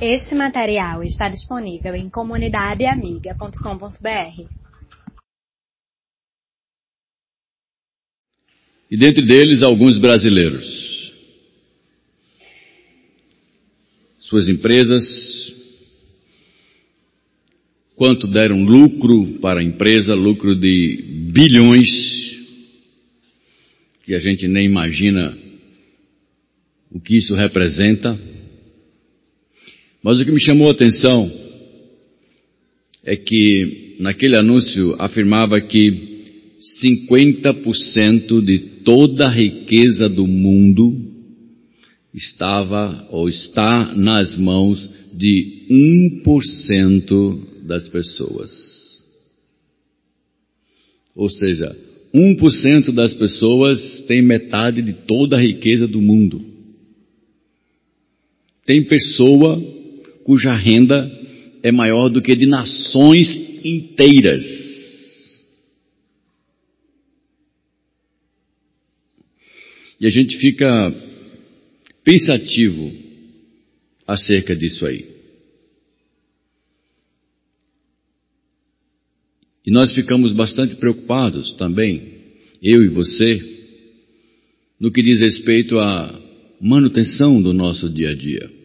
Este material está disponível em comunidadeamiga.com.br. E dentre deles, alguns brasileiros. Suas empresas, quanto deram lucro para a empresa, lucro de bilhões, que a gente nem imagina o que isso representa. Mas o que me chamou a atenção é que naquele anúncio afirmava que 50% de toda a riqueza do mundo estava ou está nas mãos de 1% das pessoas. Ou seja, 1% das pessoas tem metade de toda a riqueza do mundo. Tem pessoa cuja renda é maior do que de nações inteiras. E a gente fica pensativo acerca disso aí. E nós ficamos bastante preocupados também, eu e você, no que diz respeito à manutenção do nosso dia a dia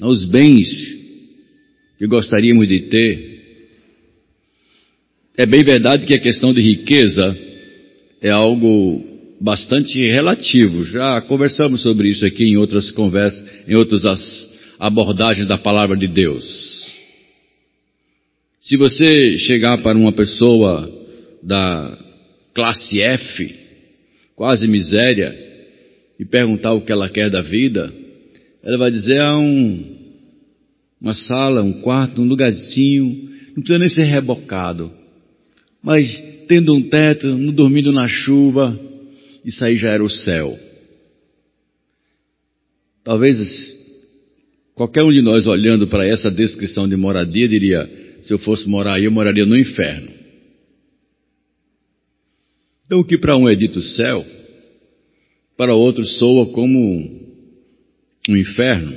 aos bens que gostaríamos de ter. É bem verdade que a questão de riqueza é algo bastante relativo. Já conversamos sobre isso aqui em outras conversas, em outras abordagens da palavra de Deus. Se você chegar para uma pessoa da classe F, quase miséria, e perguntar o que ela quer da vida, ela vai dizer, ah, um, uma sala, um quarto, um lugarzinho, não precisa nem ser rebocado. Mas tendo um teto, não dormindo na chuva, isso aí já era o céu. Talvez qualquer um de nós olhando para essa descrição de moradia diria, se eu fosse morar aí, eu moraria no inferno. Então o que para um é dito céu, para outro soa como um inferno,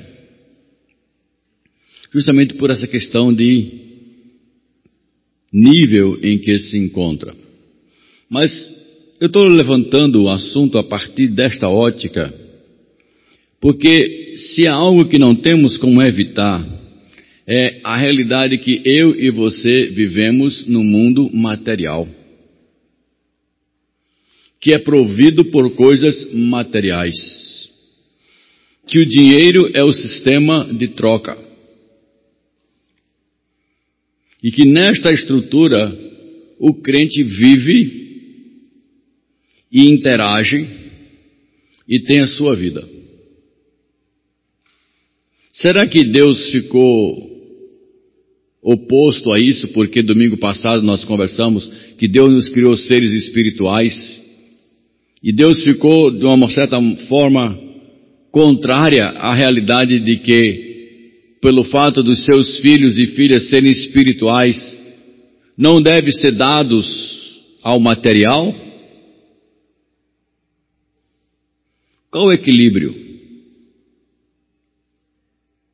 justamente por essa questão de nível em que se encontra. Mas eu estou levantando o assunto a partir desta ótica, porque se há algo que não temos como evitar, é a realidade que eu e você vivemos no mundo material, que é provido por coisas materiais que o dinheiro é o sistema de troca. E que nesta estrutura o crente vive e interage e tem a sua vida. Será que Deus ficou oposto a isso porque domingo passado nós conversamos que Deus nos criou seres espirituais e Deus ficou de uma certa forma contrária à realidade de que, pelo fato dos seus filhos e filhas serem espirituais, não deve ser dados ao material? Qual o equilíbrio?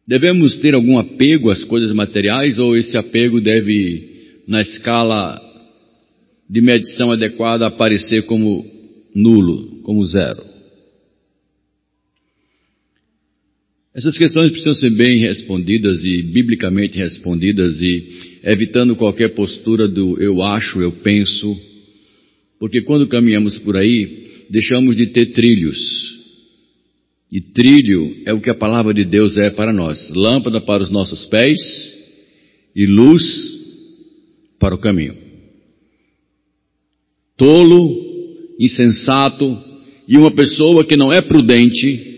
Devemos ter algum apego às coisas materiais ou esse apego deve, na escala de medição adequada, aparecer como nulo, como zero? Essas questões precisam ser bem respondidas e biblicamente respondidas e evitando qualquer postura do eu acho, eu penso, porque quando caminhamos por aí, deixamos de ter trilhos. E trilho é o que a palavra de Deus é para nós: lâmpada para os nossos pés e luz para o caminho. Tolo, insensato e uma pessoa que não é prudente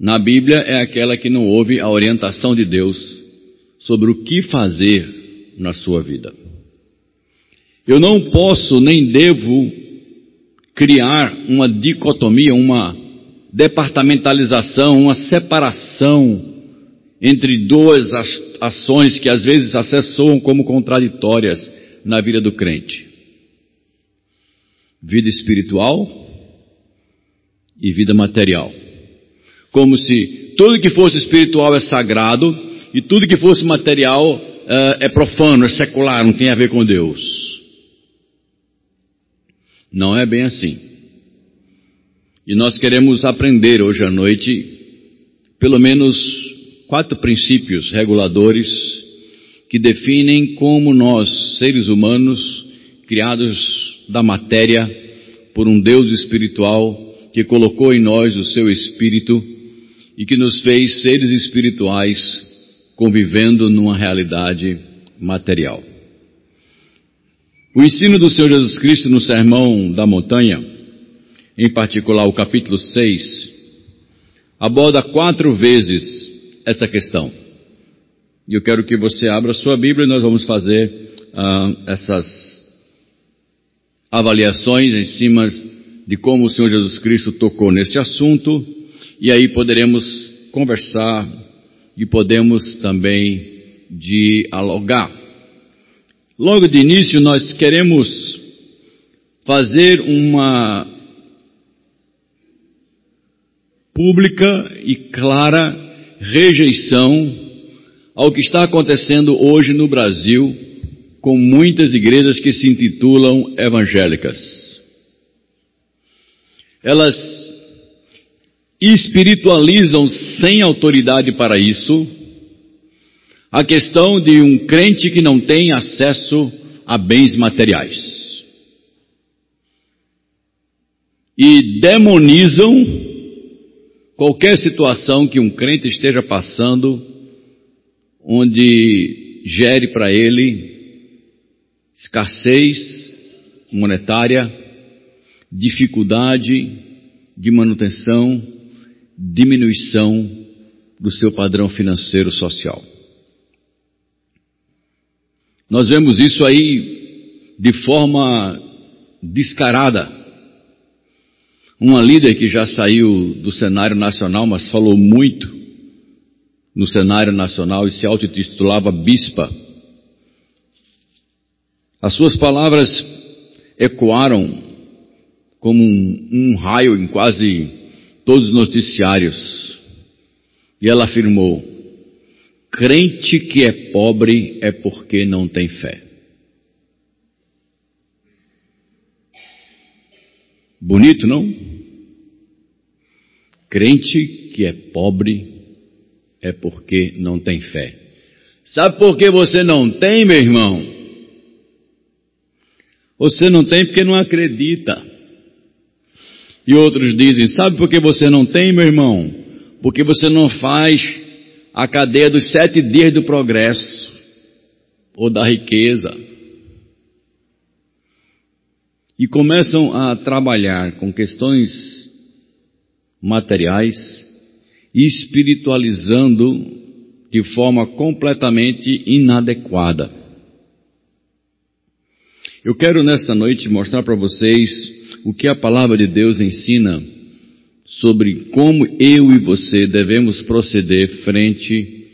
na Bíblia é aquela que não ouve a orientação de Deus sobre o que fazer na sua vida. Eu não posso nem devo criar uma dicotomia, uma departamentalização, uma separação entre duas ações que às vezes acessoam como contraditórias na vida do crente: vida espiritual e vida material como se tudo que fosse espiritual é sagrado e tudo que fosse material uh, é profano, é secular, não tem a ver com Deus. Não é bem assim. E nós queremos aprender hoje à noite pelo menos quatro princípios reguladores que definem como nós, seres humanos, criados da matéria por um Deus espiritual que colocou em nós o seu espírito e que nos fez seres espirituais convivendo numa realidade material. O ensino do Senhor Jesus Cristo no Sermão da Montanha, em particular o capítulo 6, aborda quatro vezes essa questão. E eu quero que você abra sua Bíblia e nós vamos fazer uh, essas avaliações em cima de como o Senhor Jesus Cristo tocou nesse assunto, e aí poderemos conversar e podemos também dialogar. Logo de início, nós queremos fazer uma pública e clara rejeição ao que está acontecendo hoje no Brasil com muitas igrejas que se intitulam evangélicas. Elas espiritualizam sem autoridade para isso a questão de um crente que não tem acesso a bens materiais. E demonizam qualquer situação que um crente esteja passando, onde gere para ele escassez monetária, dificuldade de manutenção, diminuição do seu padrão financeiro social. Nós vemos isso aí de forma descarada uma líder que já saiu do cenário nacional, mas falou muito no cenário nacional e se autotitulava bispa. As suas palavras ecoaram como um, um raio em quase todos os noticiários. E ela afirmou: crente que é pobre é porque não tem fé. Bonito, não? Crente que é pobre é porque não tem fé. Sabe por que você não tem, meu irmão? Você não tem porque não acredita. E outros dizem: Sabe por que você não tem, meu irmão? Porque você não faz a cadeia dos sete dias do progresso ou da riqueza. E começam a trabalhar com questões materiais, espiritualizando de forma completamente inadequada. Eu quero nesta noite mostrar para vocês o que a palavra de Deus ensina sobre como eu e você devemos proceder frente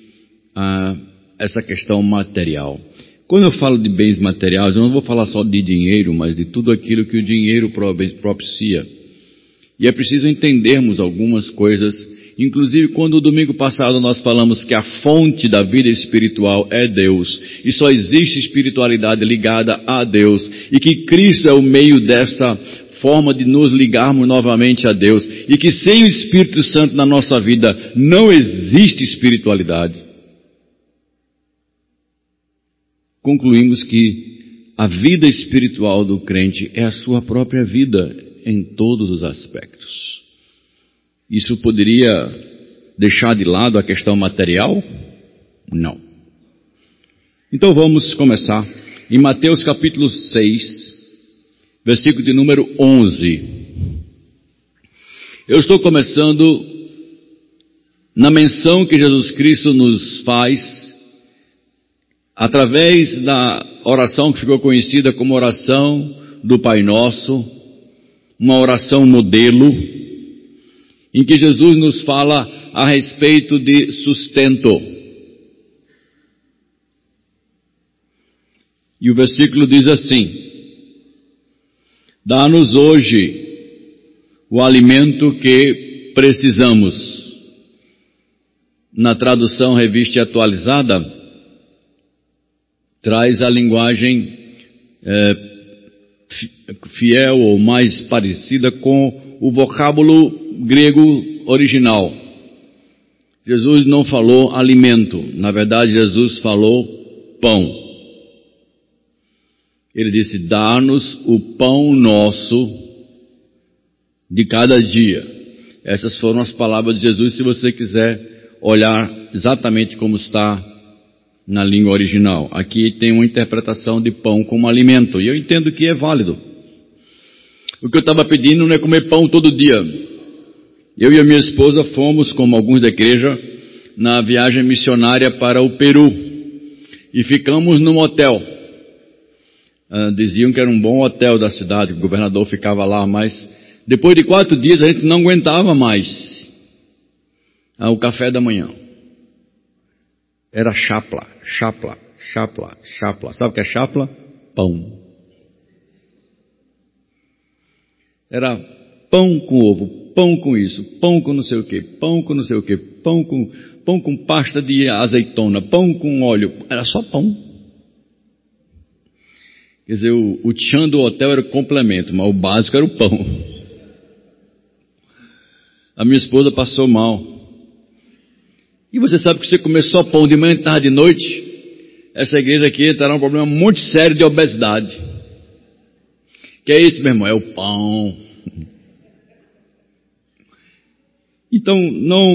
a essa questão material. Quando eu falo de bens materiais, eu não vou falar só de dinheiro, mas de tudo aquilo que o dinheiro propicia. E é preciso entendermos algumas coisas, inclusive quando domingo passado nós falamos que a fonte da vida espiritual é Deus, e só existe espiritualidade ligada a Deus, e que Cristo é o meio dessa forma de nos ligarmos novamente a Deus, e que sem o Espírito Santo na nossa vida não existe espiritualidade. Concluímos que a vida espiritual do crente é a sua própria vida, em todos os aspectos. Isso poderia deixar de lado a questão material? Não. Então vamos começar em Mateus capítulo 6, versículo de número 11. Eu estou começando na menção que Jesus Cristo nos faz através da oração que ficou conhecida como oração do Pai Nosso, uma oração modelo, em que Jesus nos fala a respeito de sustento. E o versículo diz assim: Dá-nos hoje o alimento que precisamos. na tradução revista atualizada, traz a linguagem é, fiel ou mais parecida com o vocábulo grego original. Jesus não falou alimento, na verdade, Jesus falou pão. Ele disse: Dá-nos o pão nosso de cada dia. Essas foram as palavras de Jesus, se você quiser olhar exatamente como está na língua original. Aqui tem uma interpretação de pão como alimento, e eu entendo que é válido. O que eu estava pedindo não é comer pão todo dia. Eu e a minha esposa fomos, como alguns da igreja, na viagem missionária para o Peru e ficamos num hotel. Ah, diziam que era um bom hotel da cidade, o governador ficava lá, mas depois de quatro dias a gente não aguentava mais ah, o café da manhã. Era chapla, chapla, chapla, chapla. Sabe o que é chapla? Pão. Era pão com ovo, pão com isso, pão com não sei o que, pão com não sei o que, pão com, pão com pasta de azeitona, pão com óleo. Era só pão. Quer dizer, o, o tchan do hotel era o complemento, mas o básico era o pão. A minha esposa passou mal. E você sabe que você comer só pão de manhã, tarde e noite, essa igreja aqui terá um problema muito sério de obesidade. Que é isso, meu irmão? É o pão. Então, não,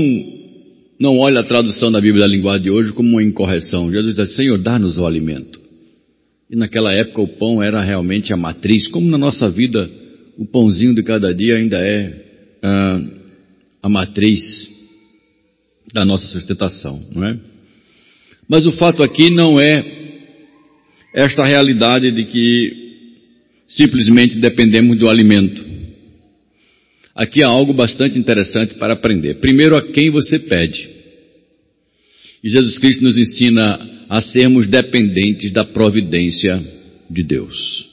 não olhe a tradução da Bíblia da linguagem de hoje como uma incorreção. Jesus diz, Senhor, dá-nos o alimento. E naquela época o pão era realmente a matriz, como na nossa vida o pãozinho de cada dia ainda é ah, a matriz da nossa sustentação, não é? Mas o fato aqui não é esta realidade de que simplesmente dependemos do alimento. Aqui há algo bastante interessante para aprender. Primeiro, a quem você pede. E Jesus Cristo nos ensina a sermos dependentes da providência de Deus.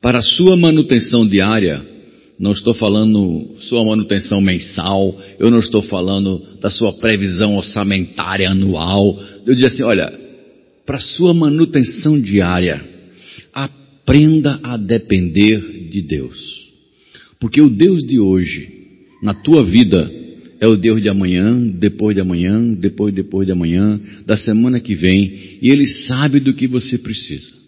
Para a sua manutenção diária, não estou falando sua manutenção mensal, eu não estou falando da sua previsão orçamentária anual. Eu digo assim, olha, para sua manutenção diária, aprenda a depender de Deus. Porque o Deus de hoje, na tua vida, é o Deus de amanhã, depois de amanhã, depois, depois de amanhã, da semana que vem, e Ele sabe do que você precisa.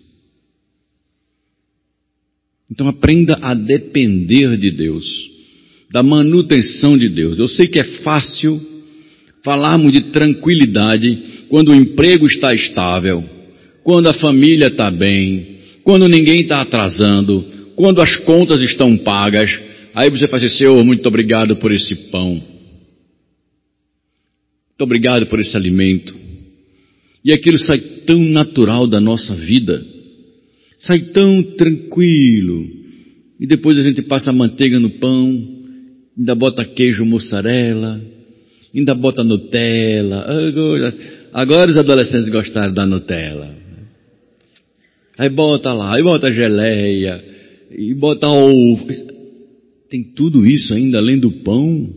Então aprenda a depender de Deus, da manutenção de Deus. Eu sei que é fácil falarmos de tranquilidade quando o emprego está estável, quando a família está bem, quando ninguém está atrasando, quando as contas estão pagas. Aí você faz assim, Senhor, muito obrigado por esse pão. Muito obrigado por esse alimento. E aquilo sai tão natural da nossa vida sai tão tranquilo. E depois a gente passa manteiga no pão, ainda bota queijo mussarela, ainda bota Nutella. Agora os adolescentes gostaram da Nutella. Aí bota lá, aí bota geleia, e bota ovo. Tem tudo isso ainda além do pão.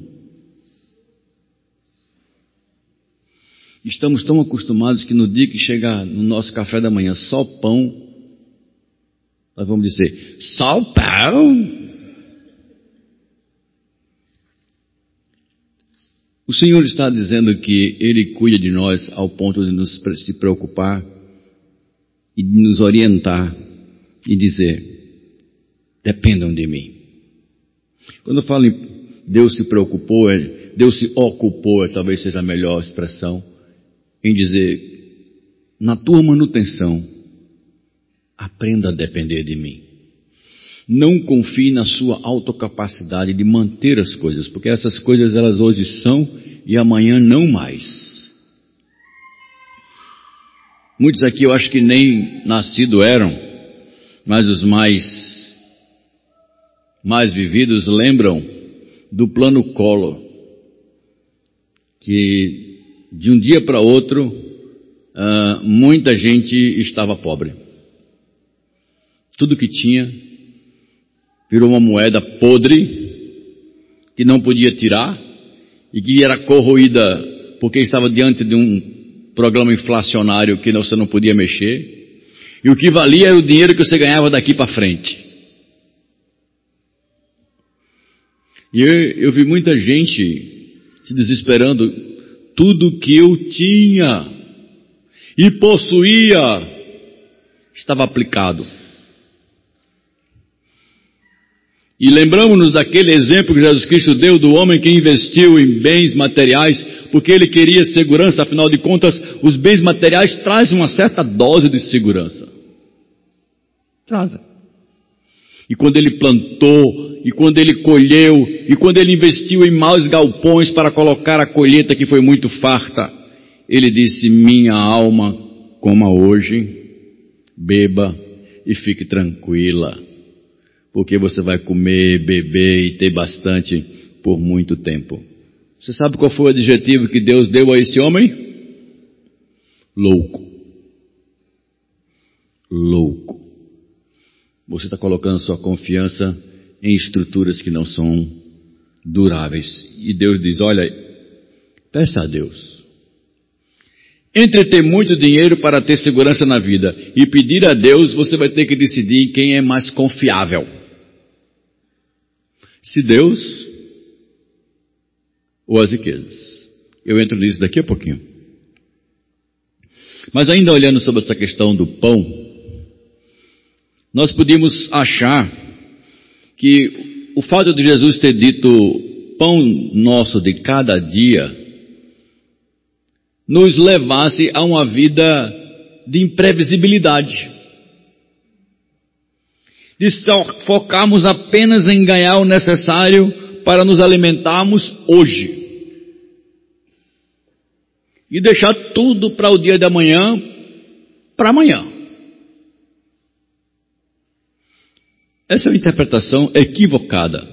Estamos tão acostumados que no dia que chega no nosso café da manhã só pão, nós vamos dizer, só pão. O Senhor está dizendo que Ele cuida de nós ao ponto de nos se preocupar e de nos orientar e dizer, dependam de mim. Quando eu falo em Deus se preocupou, é, Deus se ocupou, é, talvez seja a melhor expressão, em dizer, na tua manutenção, Aprenda a depender de mim. Não confie na sua autocapacidade de manter as coisas, porque essas coisas elas hoje são e amanhã não mais. Muitos aqui eu acho que nem nascido eram, mas os mais mais vividos lembram do plano Collor, que de um dia para outro uh, muita gente estava pobre. Tudo que tinha virou uma moeda podre que não podia tirar e que era corroída porque estava diante de um programa inflacionário que você não podia mexer. E o que valia era o dinheiro que você ganhava daqui para frente. E eu, eu vi muita gente se desesperando. Tudo que eu tinha e possuía estava aplicado. E lembramos-nos daquele exemplo que Jesus Cristo deu do homem que investiu em bens materiais, porque ele queria segurança, afinal de contas, os bens materiais trazem uma certa dose de segurança. Trazem. E quando ele plantou, e quando ele colheu, e quando ele investiu em maus galpões para colocar a colheita que foi muito farta, ele disse: Minha alma, coma hoje, beba e fique tranquila porque você vai comer, beber e ter bastante por muito tempo. Você sabe qual foi o adjetivo que Deus deu a esse homem? Louco. Louco. Você está colocando sua confiança em estruturas que não são duráveis. E Deus diz: olha, peça a Deus. Entre ter muito dinheiro para ter segurança na vida e pedir a Deus, você vai ter que decidir quem é mais confiável. Se Deus ou as riquezas. Eu entro nisso daqui a pouquinho. Mas ainda olhando sobre essa questão do pão, nós podíamos achar que o fato de Jesus ter dito pão nosso de cada dia nos levasse a uma vida de imprevisibilidade de focarmos apenas em ganhar o necessário para nos alimentarmos hoje. E deixar tudo para o dia da manhã, para amanhã. Essa é uma interpretação equivocada.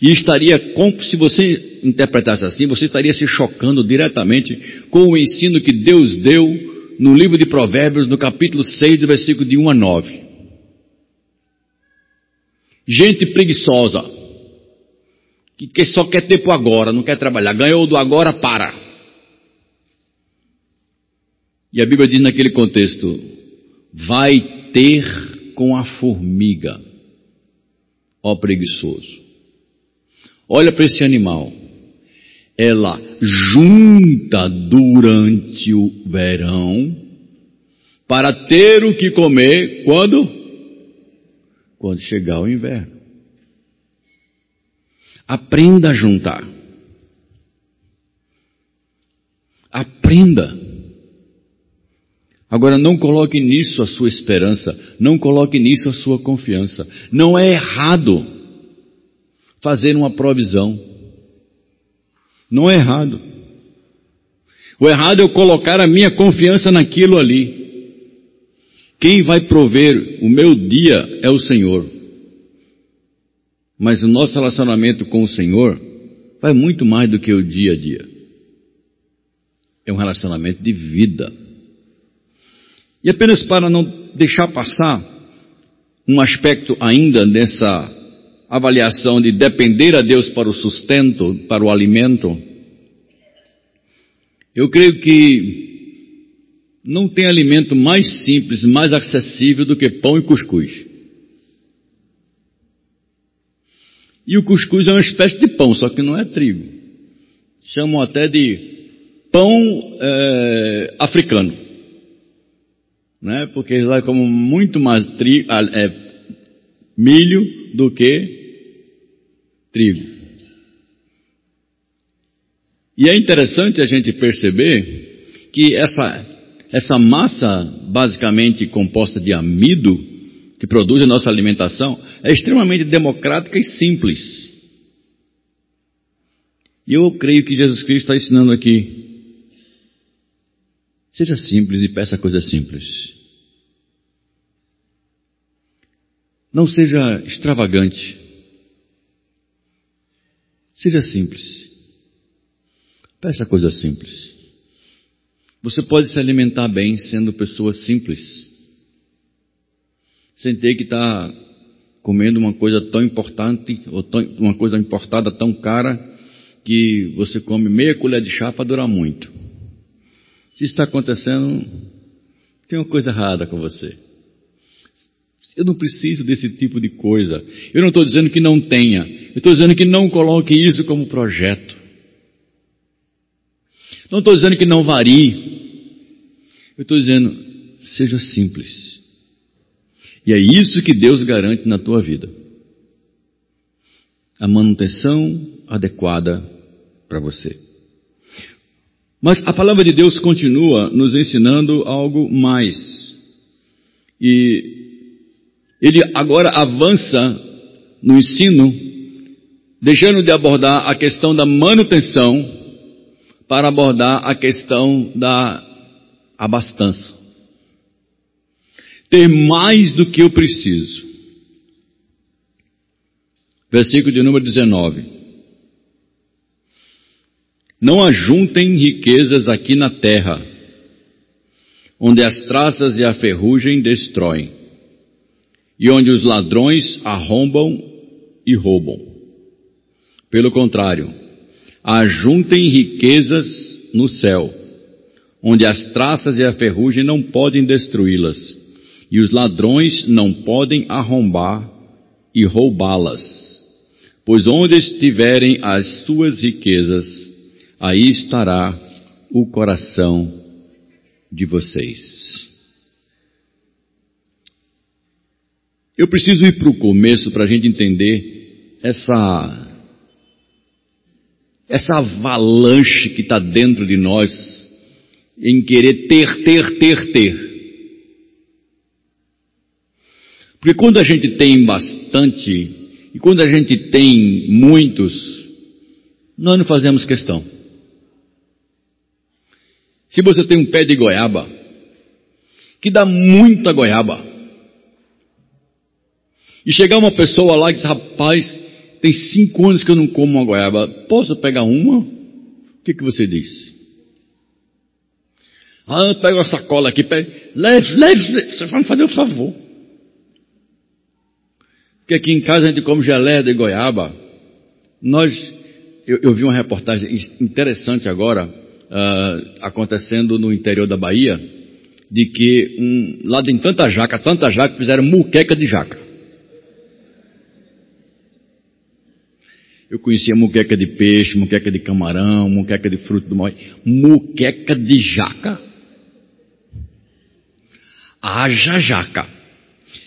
E estaria, se você interpretasse assim, você estaria se chocando diretamente com o ensino que Deus deu no livro de Provérbios, no capítulo 6, do versículo de 1 a 9. Gente preguiçosa, que só quer tempo agora, não quer trabalhar. Ganhou do agora, para. E a Bíblia diz naquele contexto: vai ter com a formiga, ó preguiçoso. Olha para esse animal. Ela junta durante o verão para ter o que comer quando? quando chegar o inverno. Aprenda a juntar. Aprenda. Agora não coloque nisso a sua esperança, não coloque nisso a sua confiança. Não é errado fazer uma provisão. Não é errado. O errado é eu colocar a minha confiança naquilo ali. Quem vai prover o meu dia é o Senhor. Mas o nosso relacionamento com o Senhor vai muito mais do que o dia a dia. É um relacionamento de vida. E apenas para não deixar passar um aspecto ainda nessa avaliação de depender a Deus para o sustento, para o alimento, eu creio que não tem alimento mais simples, mais acessível do que pão e cuscuz. E o cuscuz é uma espécie de pão, só que não é trigo. Chamam até de pão é, africano. Né? Porque lá comem muito mais tri, é, milho do que trigo. E é interessante a gente perceber que essa essa massa, basicamente composta de amido, que produz a nossa alimentação, é extremamente democrática e simples. E eu creio que Jesus Cristo está ensinando aqui. Seja simples e peça coisas simples. Não seja extravagante. Seja simples. Peça coisas simples. Você pode se alimentar bem sendo pessoa simples, sem ter que estar tá comendo uma coisa tão importante ou tão, uma coisa importada tão cara que você come meia colher de chá para durar muito. Se está acontecendo, tem uma coisa errada com você. Eu não preciso desse tipo de coisa. Eu não estou dizendo que não tenha. Eu estou dizendo que não coloque isso como projeto. Não estou dizendo que não varie. Eu estou dizendo, seja simples. E é isso que Deus garante na tua vida. A manutenção adequada para você. Mas a palavra de Deus continua nos ensinando algo mais. E ele agora avança no ensino, deixando de abordar a questão da manutenção para abordar a questão da abastança. Ter mais do que eu preciso. Versículo de número 19. Não ajuntem riquezas aqui na terra, onde as traças e a ferrugem destroem e onde os ladrões arrombam e roubam. Pelo contrário, ajuntem riquezas no céu, onde as traças e a ferrugem não podem destruí-las, e os ladrões não podem arrombar e roubá-las. Pois onde estiverem as suas riquezas, aí estará o coração de vocês. Eu preciso ir para o começo para a gente entender essa, essa avalanche que está dentro de nós em querer ter, ter, ter, ter. Porque quando a gente tem bastante e quando a gente tem muitos, nós não fazemos questão. Se você tem um pé de goiaba, que dá muita goiaba, e chegar uma pessoa lá e dizer, rapaz, tem cinco anos que eu não como uma goiaba, posso pegar uma? O que, que você diz? Ah, pega uma sacola aqui, pega, leve, leve, você vai me fazer um favor. Porque aqui em casa a gente come geleia de goiaba. Nós, eu, eu vi uma reportagem interessante agora, uh, acontecendo no interior da Bahia, de que um, lá tem tanta jaca, tanta jaca, fizeram muqueca de jaca. Eu conhecia muqueca de peixe, muqueca de camarão, muqueca de fruto do mar, muqueca de jaca. Haja jaca.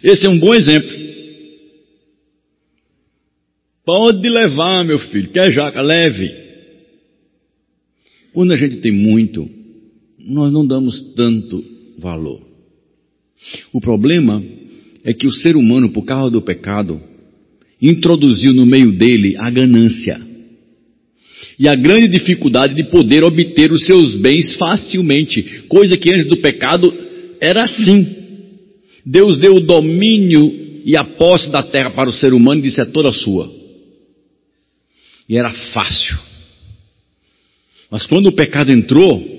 Esse é um bom exemplo. Pode levar, meu filho. Quer jaca? Leve. Quando a gente tem muito, nós não damos tanto valor. O problema é que o ser humano, por causa do pecado, introduziu no meio dele a ganância e a grande dificuldade de poder obter os seus bens facilmente, coisa que antes do pecado era assim. Deus deu o domínio e a posse da terra para o ser humano e disse é toda sua. E era fácil. Mas quando o pecado entrou,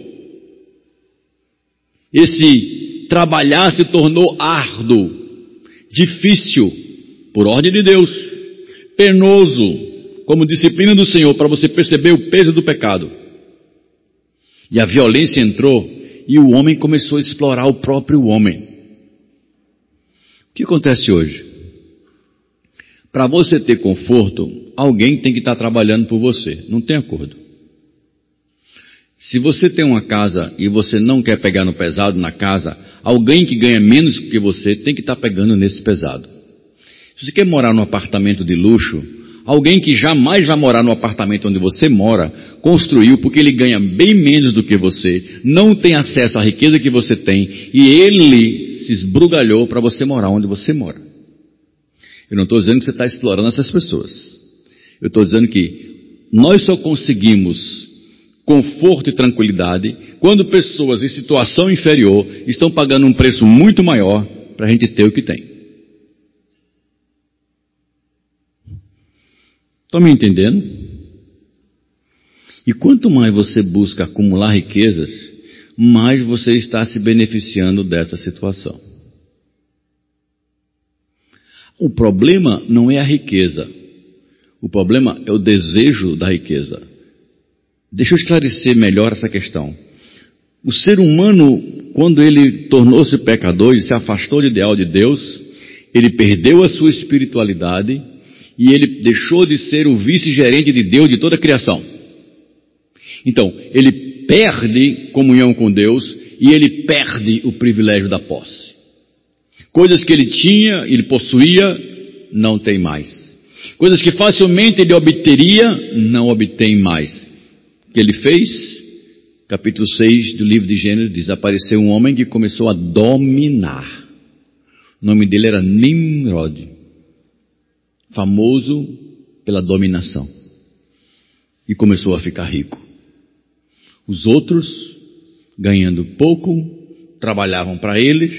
esse trabalhar se tornou árduo, difícil, por ordem de Deus penoso como disciplina do Senhor para você perceber o peso do pecado. E a violência entrou e o homem começou a explorar o próprio homem. O que acontece hoje? Para você ter conforto, alguém tem que estar trabalhando por você. Não tem acordo. Se você tem uma casa e você não quer pegar no pesado na casa, alguém que ganha menos que você tem que estar pegando nesse pesado. Se você quer morar num apartamento de luxo, alguém que jamais vai morar no apartamento onde você mora, construiu porque ele ganha bem menos do que você, não tem acesso à riqueza que você tem, e ele se esbrugalhou para você morar onde você mora. Eu não estou dizendo que você está explorando essas pessoas. Eu estou dizendo que nós só conseguimos conforto e tranquilidade quando pessoas em situação inferior estão pagando um preço muito maior para a gente ter o que tem. Estão me entendendo? E quanto mais você busca acumular riquezas, mais você está se beneficiando dessa situação. O problema não é a riqueza. O problema é o desejo da riqueza. Deixa eu esclarecer melhor essa questão. O ser humano, quando ele tornou-se pecador e se afastou do ideal de Deus, ele perdeu a sua espiritualidade e ele deixou de ser o vice-gerente de Deus de toda a criação. Então, ele perde comunhão com Deus e ele perde o privilégio da posse. Coisas que ele tinha, ele possuía, não tem mais. Coisas que facilmente ele obteria, não obtém mais. O que ele fez? Capítulo 6 do livro de Gênesis diz: apareceu um homem que começou a dominar. O nome dele era Nimrod, famoso pela dominação. E começou a ficar rico. Os outros, ganhando pouco, trabalhavam para eles,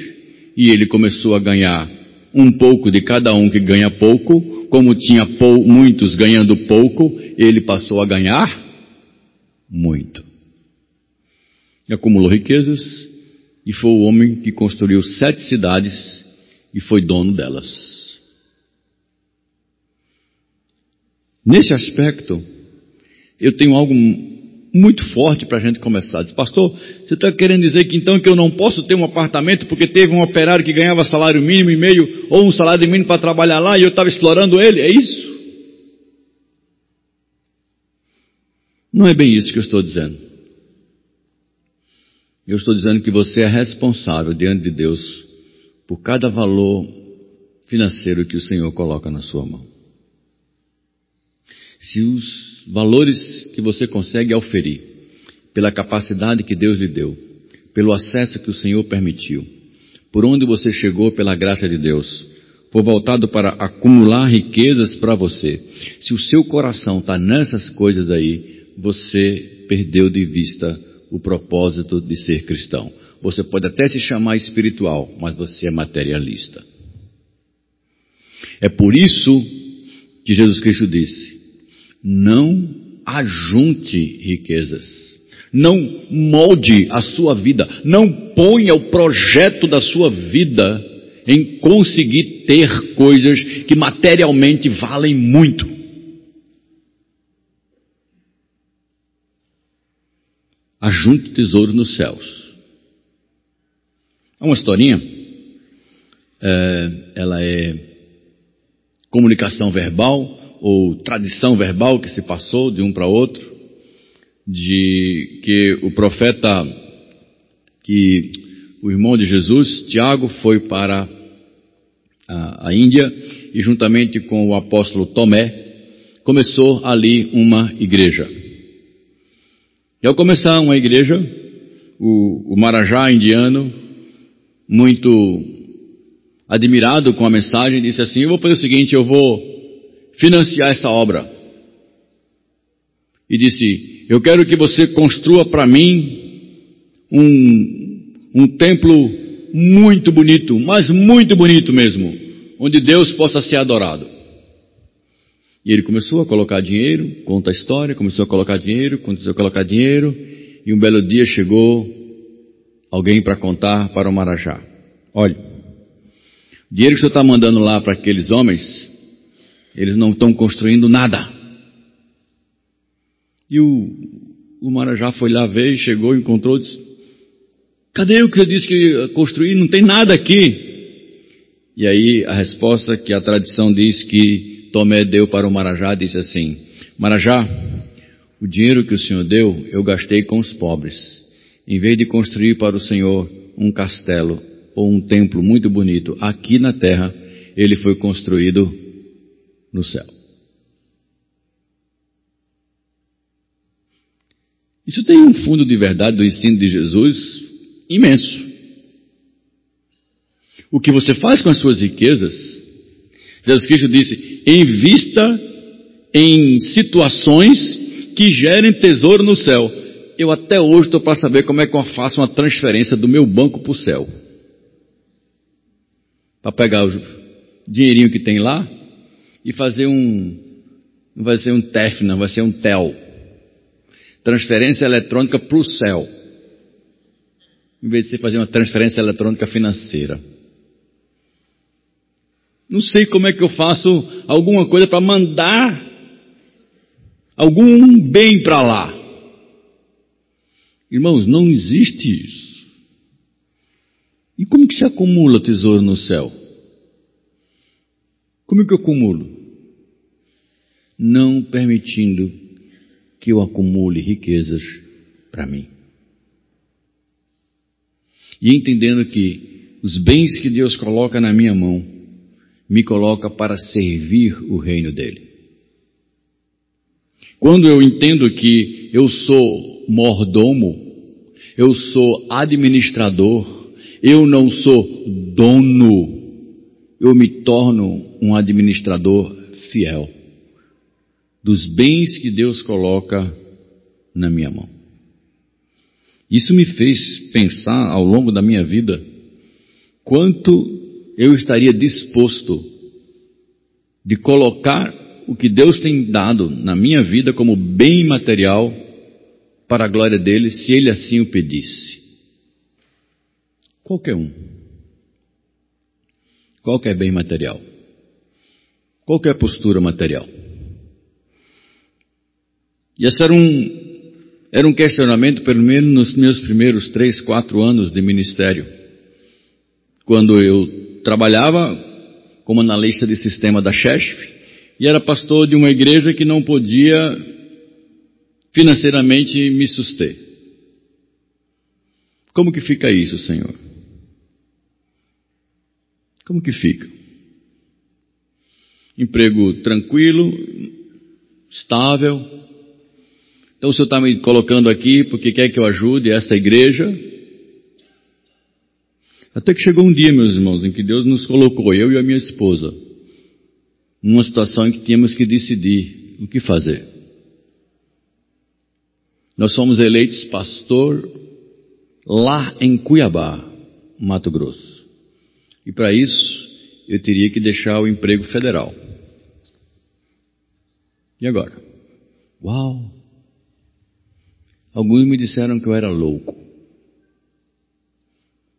e ele começou a ganhar um pouco de cada um que ganha pouco, como tinha pou, muitos ganhando pouco, ele passou a ganhar muito. E acumulou riquezas, e foi o homem que construiu sete cidades e foi dono delas. Nesse aspecto, eu tenho algo muito forte para a gente começar. Diz, pastor, você está querendo dizer que então que eu não posso ter um apartamento porque teve um operário que ganhava salário mínimo e meio ou um salário mínimo para trabalhar lá e eu estava explorando ele? É isso? Não é bem isso que eu estou dizendo. Eu estou dizendo que você é responsável diante de Deus por cada valor financeiro que o Senhor coloca na sua mão. Se os valores que você consegue auferir, pela capacidade que Deus lhe deu, pelo acesso que o Senhor permitiu, por onde você chegou pela graça de Deus, for voltado para acumular riquezas para você, se o seu coração está nessas coisas aí, você perdeu de vista o propósito de ser cristão. Você pode até se chamar espiritual, mas você é materialista. É por isso que Jesus Cristo disse: não ajunte riquezas. Não molde a sua vida. Não ponha o projeto da sua vida em conseguir ter coisas que materialmente valem muito. Ajunte tesouro nos céus. Há uma historinha, é, ela é comunicação verbal, ou tradição verbal que se passou de um para outro, de que o profeta, que o irmão de Jesus, Tiago, foi para a, a Índia e juntamente com o apóstolo Tomé, começou ali uma igreja. E ao começar uma igreja, o, o Marajá indiano, muito admirado com a mensagem, disse assim: Eu vou fazer o seguinte, eu vou financiar essa obra. E disse: Eu quero que você construa para mim um, um templo muito bonito, mas muito bonito mesmo, onde Deus possa ser adorado. E ele começou a colocar dinheiro, conta a história, começou a colocar dinheiro, começou a colocar dinheiro, e um belo dia chegou alguém para contar para o Marajá. Olha, o dinheiro que você está mandando lá para aqueles homens eles não estão construindo nada. E o, o Marajá foi lá ver, chegou, encontrou, disse, cadê o que eu disse que ia construir? Não tem nada aqui. E aí a resposta que a tradição diz que Tomé deu para o Marajá, disse assim, Marajá, o dinheiro que o Senhor deu, eu gastei com os pobres. Em vez de construir para o Senhor um castelo ou um templo muito bonito aqui na terra, ele foi construído no céu. Isso tem um fundo de verdade do ensino de Jesus imenso. O que você faz com as suas riquezas, Jesus Cristo disse, invista em situações que gerem tesouro no céu. Eu até hoje estou para saber como é que eu faço uma transferência do meu banco para o céu. Para pegar o dinheirinho que tem lá e fazer um, não vai ser um TEF, não, vai ser um TEL. Transferência eletrônica para o céu. Em vez de você fazer uma transferência eletrônica financeira. Não sei como é que eu faço alguma coisa para mandar algum bem para lá. Irmãos, não existe isso. E como que se acumula tesouro no céu? Como é que eu acumulo? Não permitindo que eu acumule riquezas para mim. E entendendo que os bens que Deus coloca na minha mão, me coloca para servir o reino dele. Quando eu entendo que eu sou mordomo, eu sou administrador, eu não sou dono, eu me torno um administrador fiel dos bens que Deus coloca na minha mão. Isso me fez pensar ao longo da minha vida quanto eu estaria disposto de colocar o que Deus tem dado na minha vida como bem material para a glória dele, se ele assim o pedisse. Qualquer um. Qualquer bem material. Qualquer postura material. E esse era um, era um questionamento, pelo menos nos meus primeiros três, quatro anos de ministério. Quando eu trabalhava como analista de sistema da CHESF, e era pastor de uma igreja que não podia financeiramente me suster. Como que fica isso, Senhor? Como que fica? Emprego tranquilo, estável. Então o Senhor está me colocando aqui porque quer que eu ajude essa igreja. Até que chegou um dia, meus irmãos, em que Deus nos colocou, eu e a minha esposa, numa situação em que tínhamos que decidir o que fazer. Nós fomos eleitos pastor lá em Cuiabá, Mato Grosso. E para isso, eu teria que deixar o emprego federal. E agora? Uau! Alguns me disseram que eu era louco.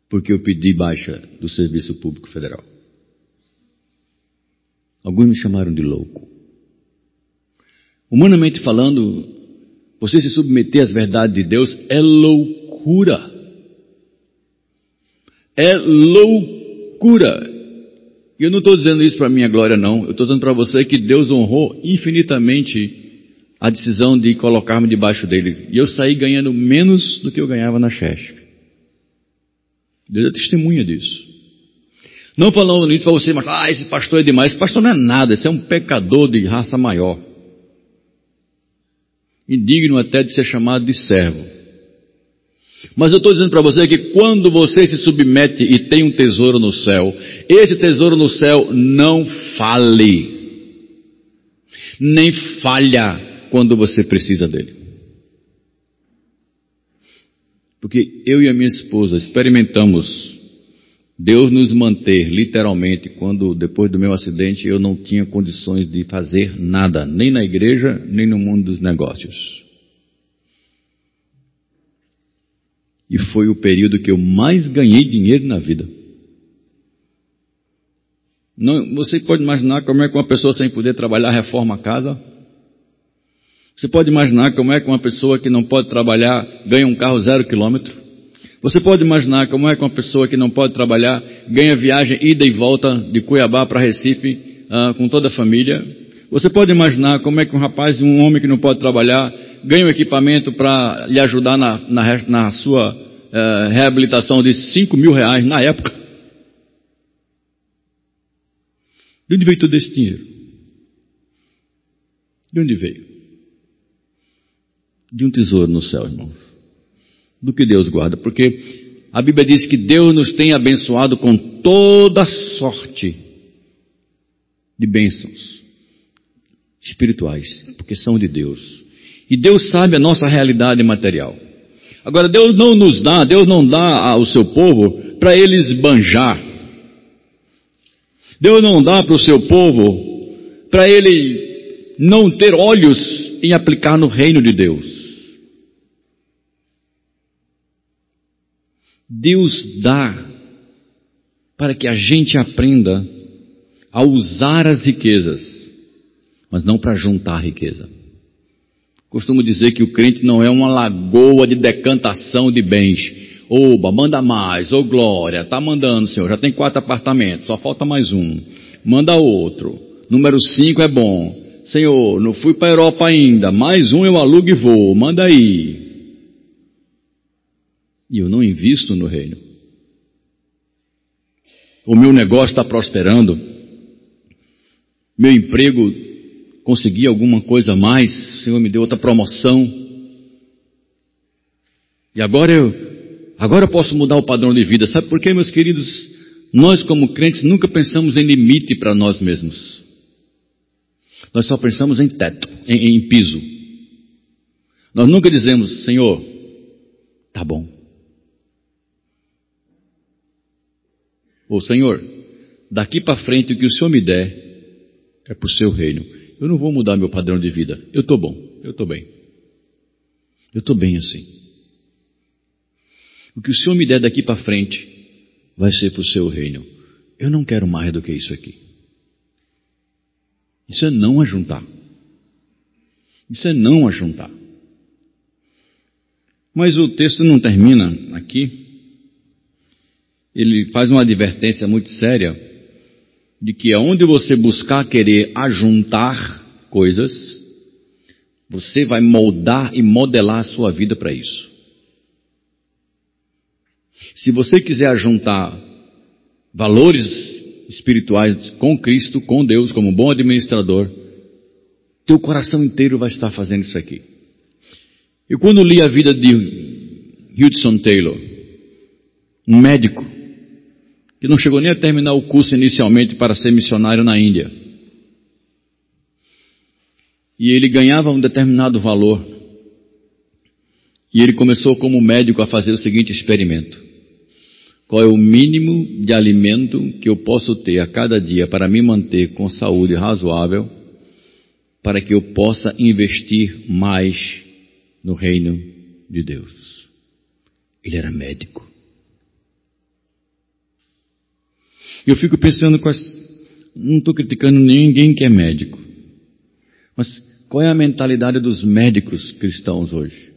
Porque eu pedi baixa do Serviço Público Federal. Alguns me chamaram de louco. Humanamente falando, você se submeter às verdades de Deus é loucura. É loucura. E eu não estou dizendo isso para minha glória, não. Eu estou dizendo para você que Deus honrou infinitamente a decisão de colocar-me debaixo dele. E eu saí ganhando menos do que eu ganhava na chefe. Deus é testemunha disso. Não falando isso para você, mas, ah, esse pastor é demais. Esse pastor não é nada, esse é um pecador de raça maior. Indigno até de ser chamado de servo. Mas eu estou dizendo para você que quando você se submete e tem um tesouro no céu, esse tesouro no céu não fale, nem falha quando você precisa dele. Porque eu e a minha esposa experimentamos Deus nos manter, literalmente, quando depois do meu acidente eu não tinha condições de fazer nada, nem na igreja, nem no mundo dos negócios. E foi o período que eu mais ganhei dinheiro na vida. Não, você pode imaginar como é que uma pessoa sem poder trabalhar reforma a casa? Você pode imaginar como é que uma pessoa que não pode trabalhar ganha um carro zero quilômetro? Você pode imaginar como é que uma pessoa que não pode trabalhar ganha viagem ida e volta de Cuiabá para Recife uh, com toda a família? Você pode imaginar como é que um rapaz, um homem que não pode trabalhar, ganha um equipamento para lhe ajudar na, na, na sua uh, reabilitação de 5 mil reais na época? De onde veio todo esse dinheiro? De onde veio? De um tesouro no céu, irmãos do que Deus guarda, porque a Bíblia diz que Deus nos tem abençoado com toda sorte de bênçãos espirituais, porque são de Deus. E Deus sabe a nossa realidade material. Agora, Deus não nos dá, Deus não dá ao seu povo para eles banjar. Deus não dá para o seu povo para ele não ter olhos em aplicar no reino de Deus. Deus dá para que a gente aprenda a usar as riquezas, mas não para juntar riqueza. Costumo dizer que o crente não é uma lagoa de decantação de bens. Oba, manda mais, ô oh, glória, tá mandando, Senhor, já tem quatro apartamentos, só falta mais um. Manda outro. Número cinco é bom. Senhor, não fui para a Europa ainda, mais um eu alugo e vou, manda aí. E eu não invisto no reino. O meu negócio está prosperando. Meu emprego, consegui alguma coisa a mais, o Senhor me deu outra promoção. E agora eu, agora eu posso mudar o padrão de vida. Sabe por quê, meus queridos? Nós, como crentes, nunca pensamos em limite para nós mesmos. Nós só pensamos em teto, em, em piso. Nós nunca dizemos, Senhor, tá bom. Ou Senhor, daqui para frente o que o Senhor me der é para o seu reino. Eu não vou mudar meu padrão de vida. Eu estou bom, eu estou bem. Eu estou bem assim. O que o Senhor me der daqui para frente vai ser para o seu reino. Eu não quero mais do que isso aqui. Isso é não ajuntar. Isso é não ajuntar. Mas o texto não termina aqui. Ele faz uma advertência muito séria de que aonde você buscar querer ajuntar coisas, você vai moldar e modelar a sua vida para isso. Se você quiser ajuntar valores espirituais com Cristo, com Deus, como bom administrador, teu coração inteiro vai estar fazendo isso aqui. Eu quando li a vida de Hudson Taylor, um médico, que não chegou nem a terminar o curso inicialmente para ser missionário na Índia. E ele ganhava um determinado valor. E ele começou como médico a fazer o seguinte experimento. Qual é o mínimo de alimento que eu posso ter a cada dia para me manter com saúde razoável, para que eu possa investir mais no reino de Deus? Ele era médico. Eu fico pensando com as. Não estou criticando ninguém que é médico. Mas qual é a mentalidade dos médicos cristãos hoje?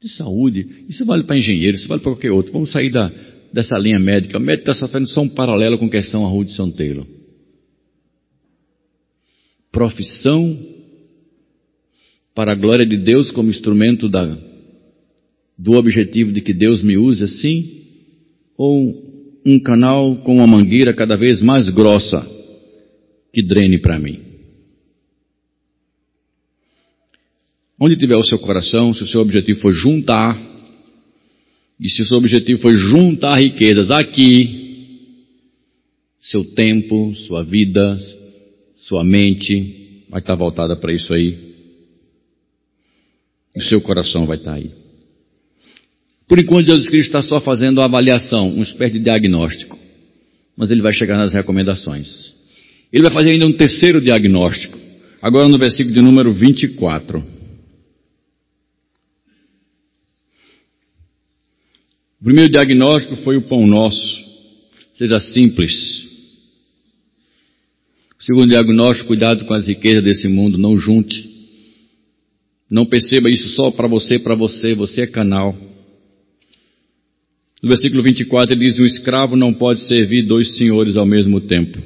De saúde. Isso vale para engenheiro, isso vale para qualquer outro. Vamos sair da, dessa linha médica. O médico está sofrendo só um paralelo com a questão a Rude São Taylor. Profissão para a glória de Deus como instrumento da, do objetivo de que Deus me use assim? Ou um canal com uma mangueira cada vez mais grossa que drene para mim. Onde tiver o seu coração, se o seu objetivo for juntar, e se o seu objetivo for juntar riquezas aqui, seu tempo, sua vida, sua mente vai estar voltada para isso aí. O seu coração vai estar aí. Por enquanto, Jesus Cristo está só fazendo a avaliação, um espécie de diagnóstico. Mas ele vai chegar nas recomendações. Ele vai fazer ainda um terceiro diagnóstico. Agora no versículo de número 24. O primeiro diagnóstico foi o pão nosso. Seja simples. O segundo diagnóstico, cuidado com as riquezas desse mundo, não junte. Não perceba isso só para você, para você, você é canal. No versículo 24 ele diz: O escravo não pode servir dois senhores ao mesmo tempo,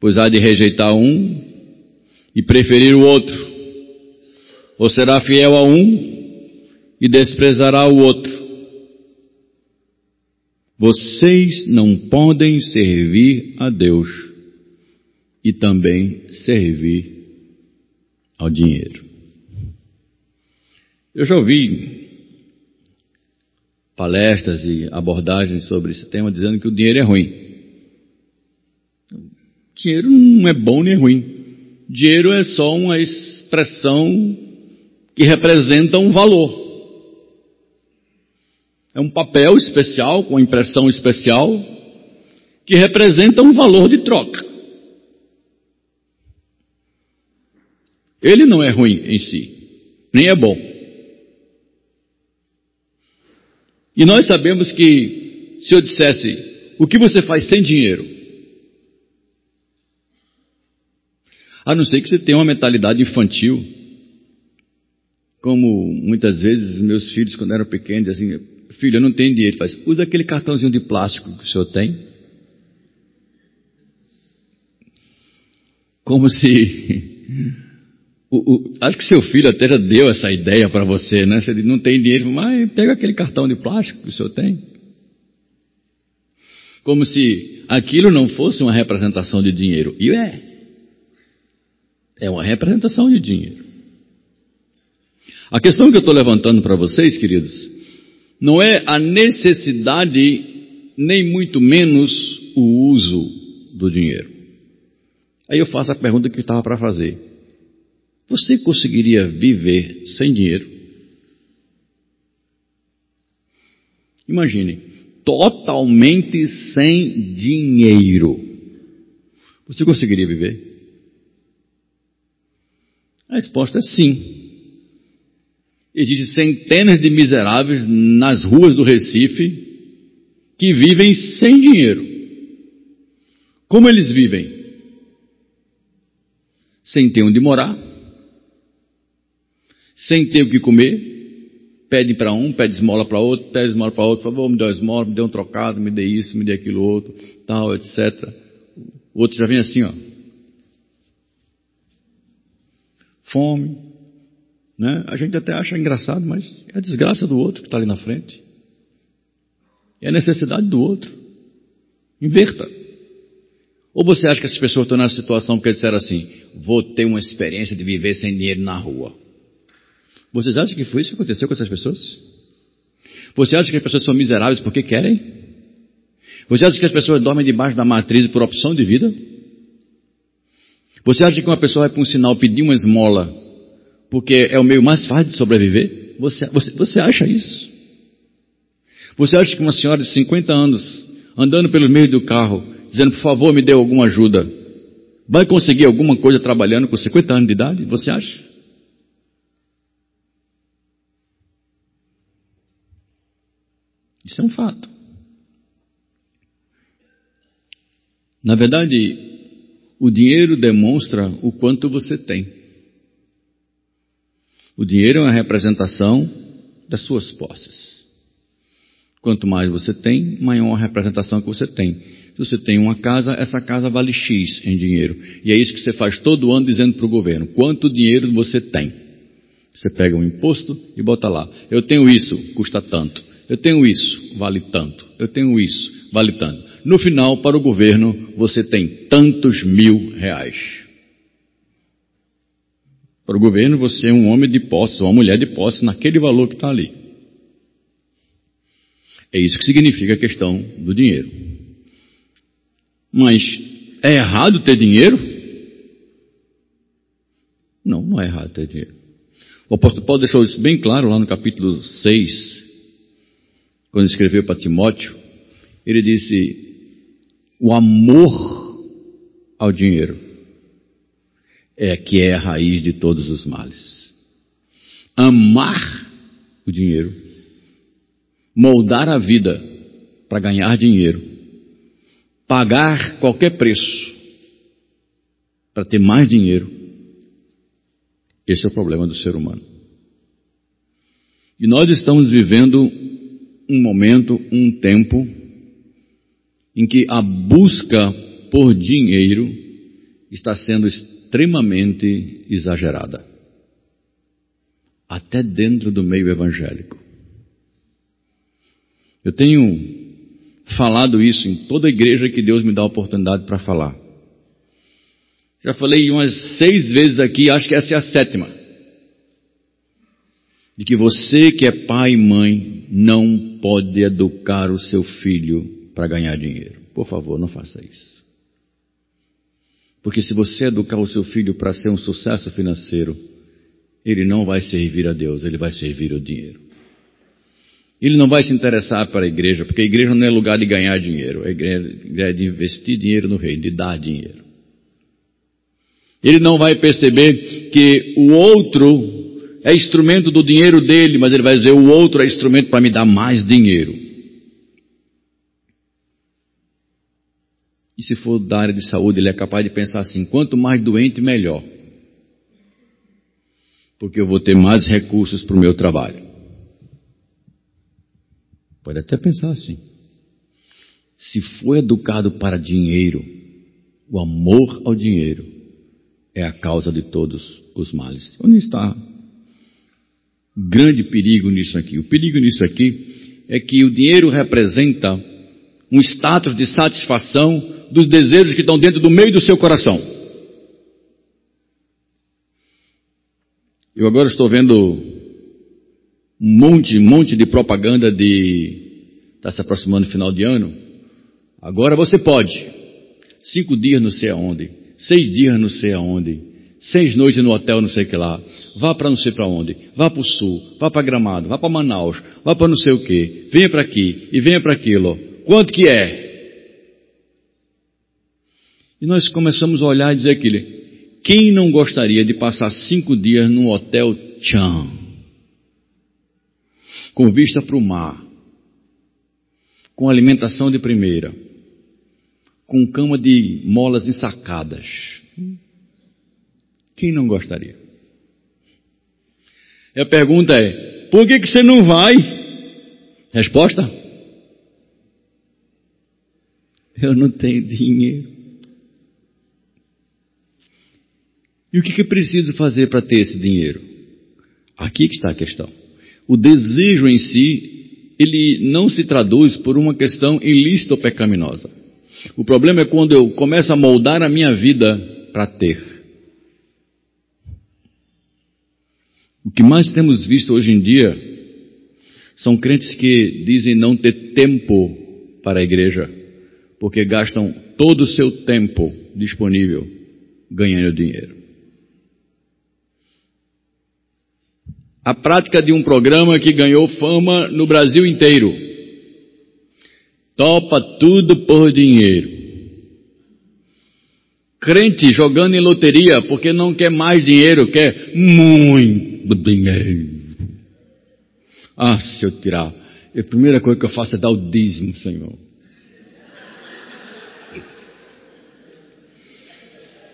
pois há de rejeitar um e preferir o outro, ou será fiel a um e desprezará o outro. Vocês não podem servir a Deus e também servir ao dinheiro. Eu já ouvi palestras e abordagens sobre esse tema dizendo que o dinheiro é ruim. Dinheiro não é bom nem ruim. Dinheiro é só uma expressão que representa um valor. É um papel especial, com impressão especial, que representa um valor de troca. Ele não é ruim em si, nem é bom. E nós sabemos que, se eu dissesse, o que você faz sem dinheiro? A não ser que você tenha uma mentalidade infantil. Como muitas vezes meus filhos, quando eram pequenos, assim, filho, eu não tenho dinheiro. Faz, usa aquele cartãozinho de plástico que o senhor tem. Como se. O, o, acho que seu filho até já deu essa ideia para você, né? Você não tem dinheiro, mas pega aquele cartão de plástico que o senhor tem. Como se aquilo não fosse uma representação de dinheiro. E é. É uma representação de dinheiro. A questão que eu estou levantando para vocês, queridos, não é a necessidade, nem muito menos o uso do dinheiro. Aí eu faço a pergunta que estava para fazer. Você conseguiria viver sem dinheiro? Imagine, totalmente sem dinheiro. Você conseguiria viver? A resposta é sim. Existem centenas de miseráveis nas ruas do Recife que vivem sem dinheiro. Como eles vivem? Sem ter onde morar, sem ter o que comer, pede para um, pede esmola para outro, pede esmola para outro, por favor, me dê uma esmola, me dê um trocado, me dê isso, me dê aquilo outro, tal, etc. O outro já vem assim, ó. Fome, né? A gente até acha engraçado, mas é a desgraça do outro que está ali na frente. É a necessidade do outro. Inverta. Ou você acha que essas pessoas estão nessa situação porque disseram assim: vou ter uma experiência de viver sem dinheiro na rua? Vocês acham que foi isso que aconteceu com essas pessoas? Você acha que as pessoas são miseráveis porque querem? Você acha que as pessoas dormem debaixo da matriz por opção de vida? Você acha que uma pessoa vai para um sinal pedir uma esmola porque é o meio mais fácil de sobreviver? Você, você, você acha isso? Você acha que uma senhora de 50 anos, andando pelo meio do carro, dizendo, por favor, me dê alguma ajuda, vai conseguir alguma coisa trabalhando com 50 anos de idade? Você acha? Isso é um fato. Na verdade, o dinheiro demonstra o quanto você tem. O dinheiro é uma representação das suas posses. Quanto mais você tem, maior a representação que você tem. Se você tem uma casa, essa casa vale X em dinheiro. E é isso que você faz todo ano dizendo para o governo: quanto dinheiro você tem. Você pega um imposto e bota lá. Eu tenho isso, custa tanto. Eu tenho isso, vale tanto. Eu tenho isso, vale tanto. No final, para o governo, você tem tantos mil reais. Para o governo, você é um homem de posse, ou uma mulher de posse, naquele valor que está ali. É isso que significa a questão do dinheiro. Mas é errado ter dinheiro? Não, não é errado ter dinheiro. O apóstolo Paulo deixou isso bem claro lá no capítulo 6, quando escreveu para Timóteo. Ele disse: o amor ao dinheiro é que é a raiz de todos os males. Amar o dinheiro, moldar a vida para ganhar dinheiro, pagar qualquer preço para ter mais dinheiro, esse é o problema do ser humano. E nós estamos vivendo um momento, um tempo, em que a busca por dinheiro está sendo extremamente exagerada, até dentro do meio evangélico. Eu tenho falado isso em toda igreja que Deus me dá a oportunidade para falar. Já falei umas seis vezes aqui, acho que essa é a sétima. De que você que é pai e mãe não pode educar o seu filho para ganhar dinheiro. Por favor, não faça isso. Porque se você educar o seu filho para ser um sucesso financeiro, ele não vai servir a Deus, ele vai servir o dinheiro. Ele não vai se interessar para a igreja, porque a igreja não é lugar de ganhar dinheiro, a igreja é de investir dinheiro no reino, de dar dinheiro. Ele não vai perceber que o outro é instrumento do dinheiro dele, mas ele vai dizer: o outro é instrumento para me dar mais dinheiro. E se for da área de saúde, ele é capaz de pensar assim: quanto mais doente, melhor. Porque eu vou ter mais recursos para o meu trabalho. Pode até pensar assim. Se for educado para dinheiro, o amor ao dinheiro é a causa de todos os males. Onde está grande perigo nisso aqui? O perigo nisso aqui é que o dinheiro representa um status de satisfação dos desejos que estão dentro do meio do seu coração. Eu agora estou vendo um monte, monte de propaganda de está se aproximando do final de ano. Agora você pode. Cinco dias não sei aonde, seis dias não sei aonde, seis noites no hotel não sei o que lá. Vá para não sei para onde, vá para o sul, vá para Gramado, vá para Manaus, vá para não sei o que, venha para aqui e venha para aquilo. Quanto que é? E nós começamos a olhar e dizer aquilo. Quem não gostaria de passar cinco dias num hotel Chan? Com vista para o mar, com alimentação de primeira, com cama de molas ensacadas. Quem não gostaria? E a pergunta é: por que, que você não vai? Resposta: Eu não tenho dinheiro. E o que, que é preciso fazer para ter esse dinheiro? Aqui que está a questão. O desejo em si, ele não se traduz por uma questão ilícita ou pecaminosa. O problema é quando eu começo a moldar a minha vida para ter. O que mais temos visto hoje em dia são crentes que dizem não ter tempo para a igreja, porque gastam todo o seu tempo disponível ganhando dinheiro. a prática de um programa que ganhou fama no Brasil inteiro. Topa tudo por dinheiro. Crente jogando em loteria porque não quer mais dinheiro, quer muito dinheiro. Ah, se eu tirar, a primeira coisa que eu faço é dar o dízimo, Senhor.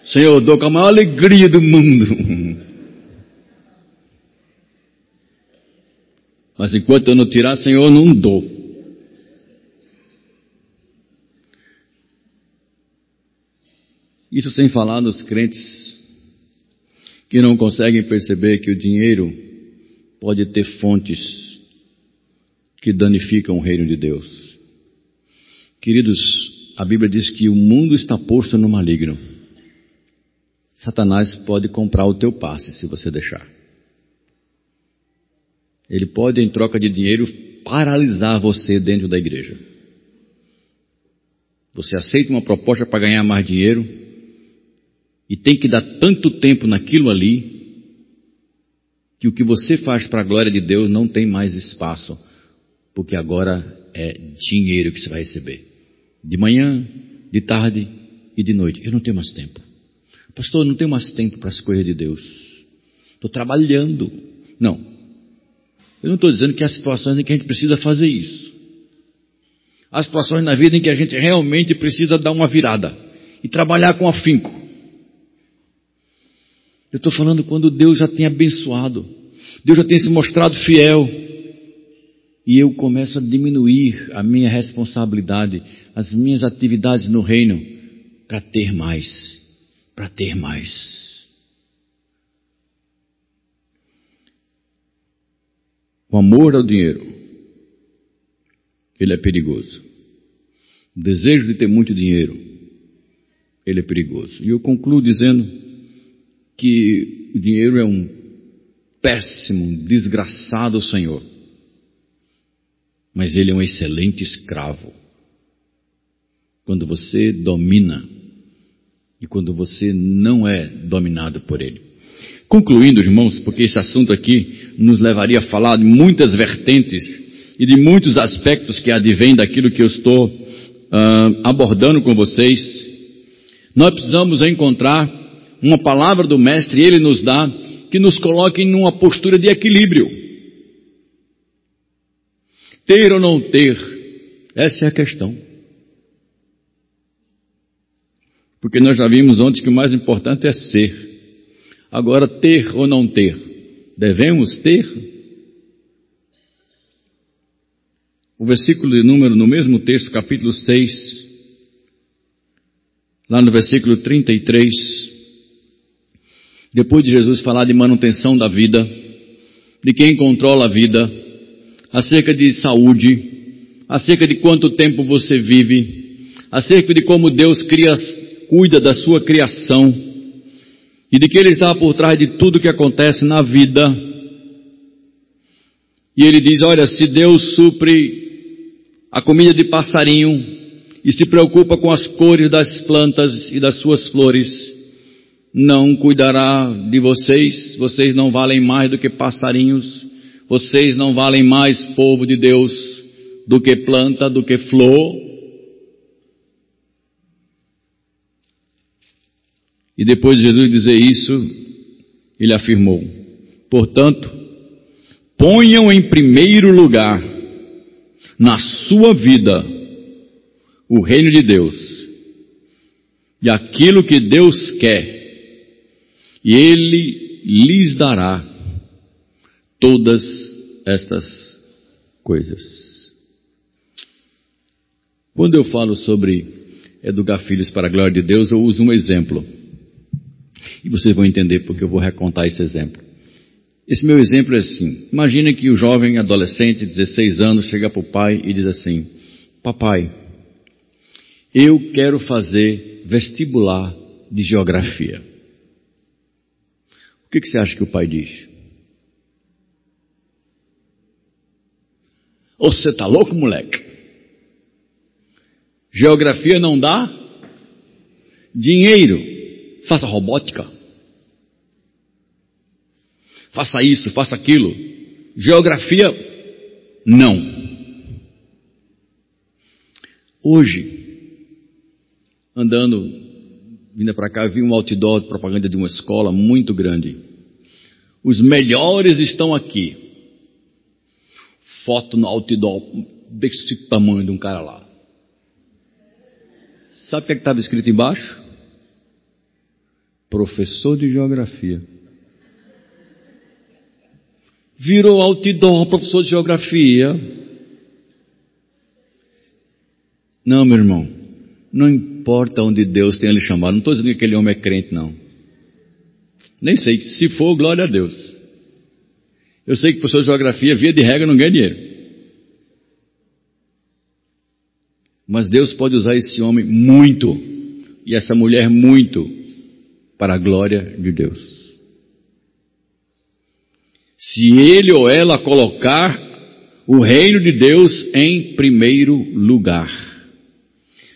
Senhor, eu dou com a maior alegria do mundo. Mas enquanto eu não tirar, Senhor, eu não dou. Isso sem falar nos crentes que não conseguem perceber que o dinheiro pode ter fontes que danificam o reino de Deus. Queridos, a Bíblia diz que o mundo está posto no maligno. Satanás pode comprar o teu passe se você deixar. Ele pode, em troca de dinheiro, paralisar você dentro da igreja. Você aceita uma proposta para ganhar mais dinheiro e tem que dar tanto tempo naquilo ali que o que você faz para a glória de Deus não tem mais espaço, porque agora é dinheiro que você vai receber. De manhã, de tarde e de noite. Eu não tenho mais tempo. Pastor, eu não tenho mais tempo para as coisas de Deus. Estou trabalhando. Não, eu não estou dizendo que há situações em que a gente precisa fazer isso. Há situações na vida em que a gente realmente precisa dar uma virada e trabalhar com afinco. Eu estou falando quando Deus já tem abençoado, Deus já tem se mostrado fiel, e eu começo a diminuir a minha responsabilidade, as minhas atividades no reino, para ter mais, para ter mais. O amor ao dinheiro, ele é perigoso. O desejo de ter muito dinheiro, ele é perigoso. E eu concluo dizendo que o dinheiro é um péssimo, desgraçado Senhor. Mas ele é um excelente escravo. Quando você domina e quando você não é dominado por ele. Concluindo, irmãos, porque esse assunto aqui nos levaria a falar de muitas vertentes e de muitos aspectos que advêm daquilo que eu estou uh, abordando com vocês. Nós precisamos encontrar uma palavra do Mestre, ele nos dá, que nos coloque em uma postura de equilíbrio. Ter ou não ter, essa é a questão. Porque nós já vimos ontem que o mais importante é ser. Agora, ter ou não ter? Devemos ter? O versículo de número, no mesmo texto, capítulo 6, lá no versículo 33, depois de Jesus falar de manutenção da vida, de quem controla a vida, acerca de saúde, acerca de quanto tempo você vive, acerca de como Deus cria, cuida da sua criação e de que Ele está por trás de tudo que acontece na vida. E Ele diz: Olha, se Deus supre a comida de passarinho e se preocupa com as cores das plantas e das suas flores, não cuidará de vocês, vocês não valem mais do que passarinhos, vocês não valem mais povo de Deus do que planta, do que flor. E depois de Jesus dizer isso, ele afirmou: portanto, ponham em primeiro lugar na sua vida o reino de Deus e aquilo que Deus quer, e Ele lhes dará todas estas coisas. Quando eu falo sobre educar filhos para a glória de Deus, eu uso um exemplo. E vocês vão entender porque eu vou recontar esse exemplo. Esse meu exemplo é assim: imagine que o jovem adolescente, 16 anos, chega para o pai e diz assim: Papai, eu quero fazer vestibular de geografia. Que, que você acha que o pai diz? Você está louco, moleque? Geografia não dá dinheiro. Faça robótica. Faça isso, faça aquilo. Geografia, não. Hoje, andando, vindo para cá, vi um outdoor de propaganda de uma escola muito grande. Os melhores estão aqui. Foto no outdoor desse tamanho de um cara lá. Sabe o que é estava escrito embaixo? Professor de geografia. Virou outdoor, professor de geografia. Não, meu irmão. Não importa onde Deus tenha lhe chamado. Não estou dizendo que aquele homem é crente, não. Nem sei. Se for, glória a Deus. Eu sei que professor de geografia, via de regra, não ganha dinheiro. Mas Deus pode usar esse homem muito e essa mulher muito para a glória de Deus. Se ele ou ela colocar o reino de Deus em primeiro lugar.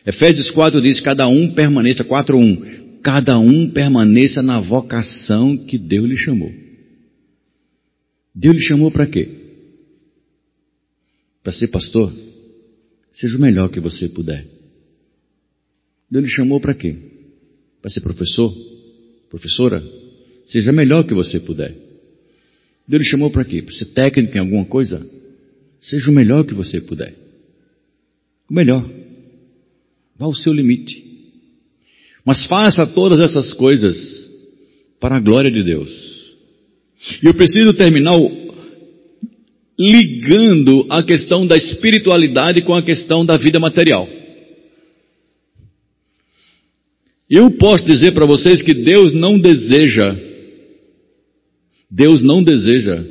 Efésios 4 diz: cada um permaneça, 4.1, cada um permaneça na vocação que Deus lhe chamou. Deus lhe chamou para quê? Para ser pastor? Seja o melhor que você puder. Deus lhe chamou para quê? Para ser professor? Professora? Seja melhor que você puder. Deus lhe chamou para quê? Para ser técnico em alguma coisa? Seja o melhor que você puder. O melhor. Vá ao seu limite. Mas faça todas essas coisas para a glória de Deus. E eu preciso terminar ligando a questão da espiritualidade com a questão da vida material. Eu posso dizer para vocês que Deus não deseja, Deus não deseja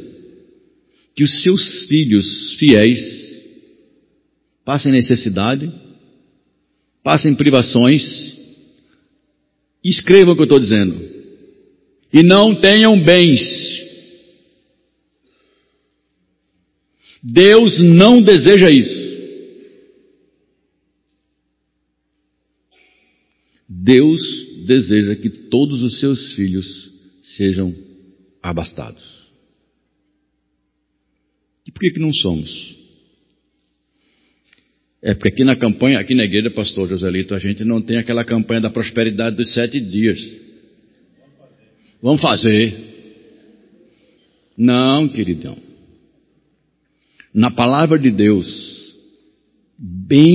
que os seus filhos fiéis passem necessidade, passem privações, escrevam o que eu estou dizendo, e não tenham bens, Deus não deseja isso. Deus deseja que todos os seus filhos sejam abastados. E por que, que não somos? É porque aqui na campanha, aqui na igreja, pastor Joselito, a gente não tem aquela campanha da prosperidade dos sete dias. Vamos fazer. Não, queridão na palavra de Deus, bem